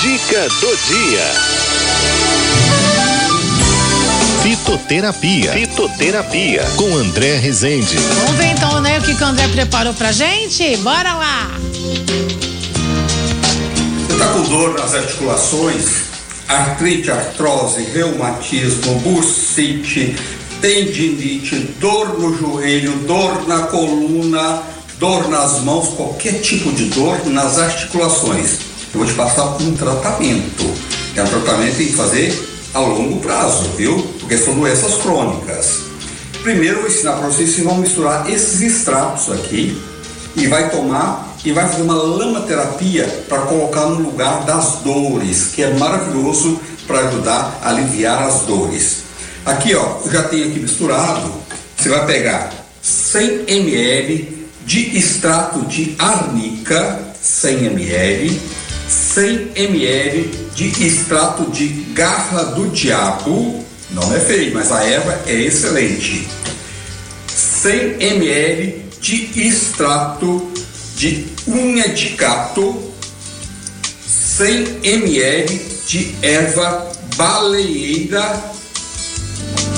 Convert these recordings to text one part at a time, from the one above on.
Dica do dia. Fitoterapia. Fitoterapia. Com André Rezende. Vamos ver então, né, o que, que o André preparou pra gente? Bora lá! Você está com dor nas articulações? Artrite, artrose, reumatismo, bursite, tendinite, dor no joelho, dor na coluna, dor nas mãos, qualquer tipo de dor nas articulações. Eu vou te passar um tratamento. É um tratamento que tem que fazer a longo prazo, viu? Porque são doenças crônicas. Primeiro eu vou ensinar para vocês se vão misturar esses extratos aqui e vai tomar e vai fazer uma lama terapia para colocar no lugar das dores, que é maravilhoso para ajudar a aliviar as dores. Aqui, ó, eu já tenho aqui misturado. Você vai pegar 100 ml de extrato de arnica, 100 ml, 100 ml de extrato de garra do diabo, não é feio, mas a erva é excelente. 100 ml de extrato de unha de gato, 100 ml de erva baleeira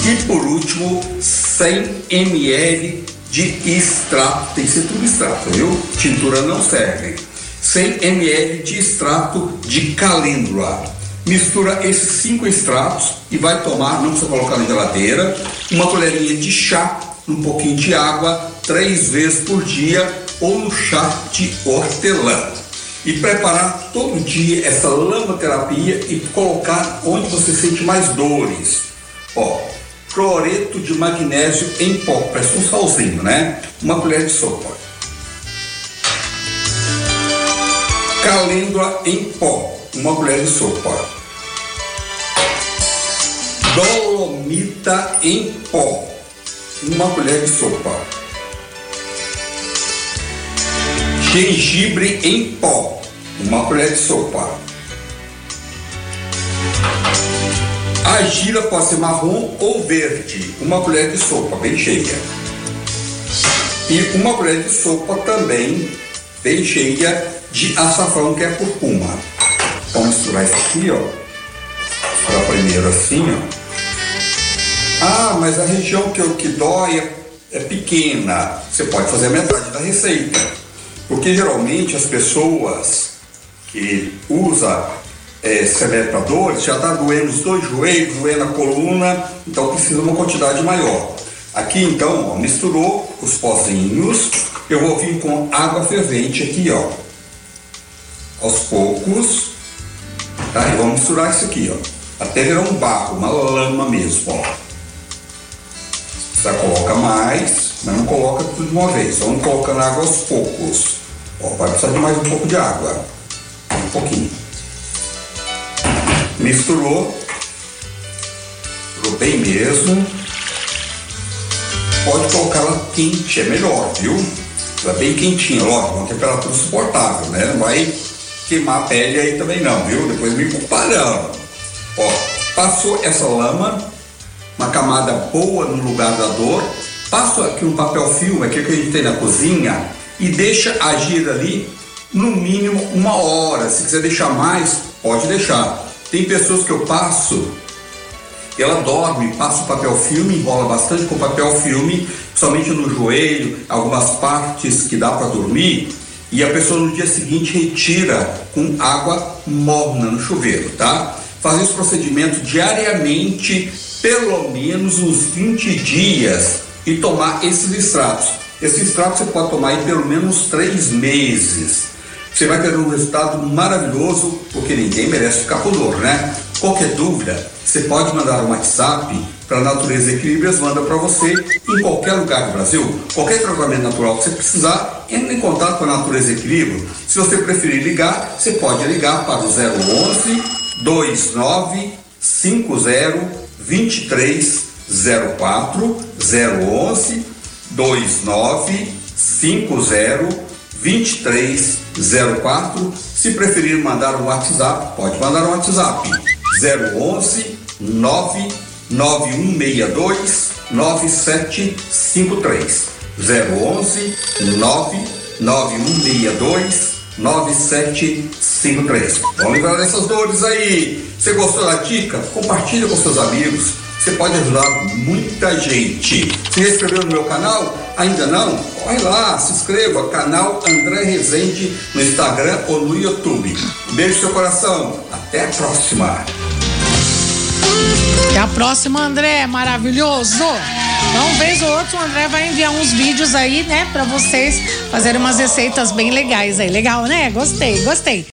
e por último 100 ml de extrato, tem que ser tudo extrato, viu? Tintura não serve. 100 ml de extrato de calêndula. Mistura esses cinco extratos e vai tomar, não precisa colocar na geladeira, uma colherinha de chá, um pouquinho de água, três vezes por dia ou no chá de hortelã. E preparar todo dia essa lama terapia e colocar onde você sente mais dores. Ó, cloreto de magnésio em pó, parece um salzinho, né? Uma colher de sopa. Calêndula em pó, uma colher de sopa. Dolomita em pó, uma colher de sopa. Gengibre em pó, uma colher de sopa. A gira pode ser marrom ou verde, uma colher de sopa bem cheia. E uma colher de sopa também bem cheia de açafrão, que é curcuma. Vamos misturar isso aqui, ó. Misturar primeiro assim, ó. Ah, mas a região que, que dói é, é pequena. Você pode fazer a metade da receita. Porque geralmente as pessoas que usam é, já está doendo os dois joelhos, doendo a coluna, então precisa uma quantidade maior. Aqui então, ó, misturou os pozinhos, eu vou vir com água fervente aqui, ó, aos poucos, tá? E vamos misturar isso aqui, ó, até virar um barro, uma lama mesmo, ó. Você coloca mais, mas não coloca tudo de uma vez, vamos colocando água aos poucos. Ó, vai precisar de mais um pouco de água, um pouquinho. Misturou, misturou bem mesmo. Pode colocar ela quente, é melhor, viu? Ela bem quentinha, lógico, uma temperatura suportável, né? Não vai queimar a pele aí também não, viu? Depois me comparando. Ó, passou essa lama, uma camada boa no lugar da dor, passo aqui um papel filme, aqui que a gente tem na cozinha, e deixa agir ali no mínimo uma hora. Se quiser deixar mais, pode deixar. Tem pessoas que eu passo, ela dorme, passa o papel filme, enrola bastante com papel filme, somente no joelho, algumas partes que dá para dormir, e a pessoa no dia seguinte retira com água morna no chuveiro, tá? Fazer esse procedimento diariamente, pelo menos uns 20 dias, e tomar esses extratos. Esse extrato você pode tomar aí pelo menos três meses. Você vai ter um resultado maravilhoso, porque ninguém merece ficar com dor, né? Qualquer dúvida, você pode mandar um WhatsApp para Natureza Equilíbrios, manda para você em qualquer lugar do Brasil. Qualquer tratamento natural que você precisar, entre em contato com a Natureza Equilíbrio. Se você preferir ligar, você pode ligar para o 011 29 50 2304 011 29 50 2304. Se preferir mandar um WhatsApp, pode mandar um WhatsApp 011 99162 9753. 011 99162 9753. Vamos lembrar dessas dores aí. Você gostou da dica? Compartilha com seus amigos. Você pode ajudar muita gente. Se inscreveu no meu canal? Ainda não? Corre lá, se inscreva. Canal André Rezende no Instagram ou no YouTube. Beijo no seu coração. Até a próxima. Até a próxima, André. Maravilhoso. Então, vez ou outro, o André vai enviar uns vídeos aí, né, para vocês fazerem umas receitas bem legais aí. Legal, né? Gostei, gostei.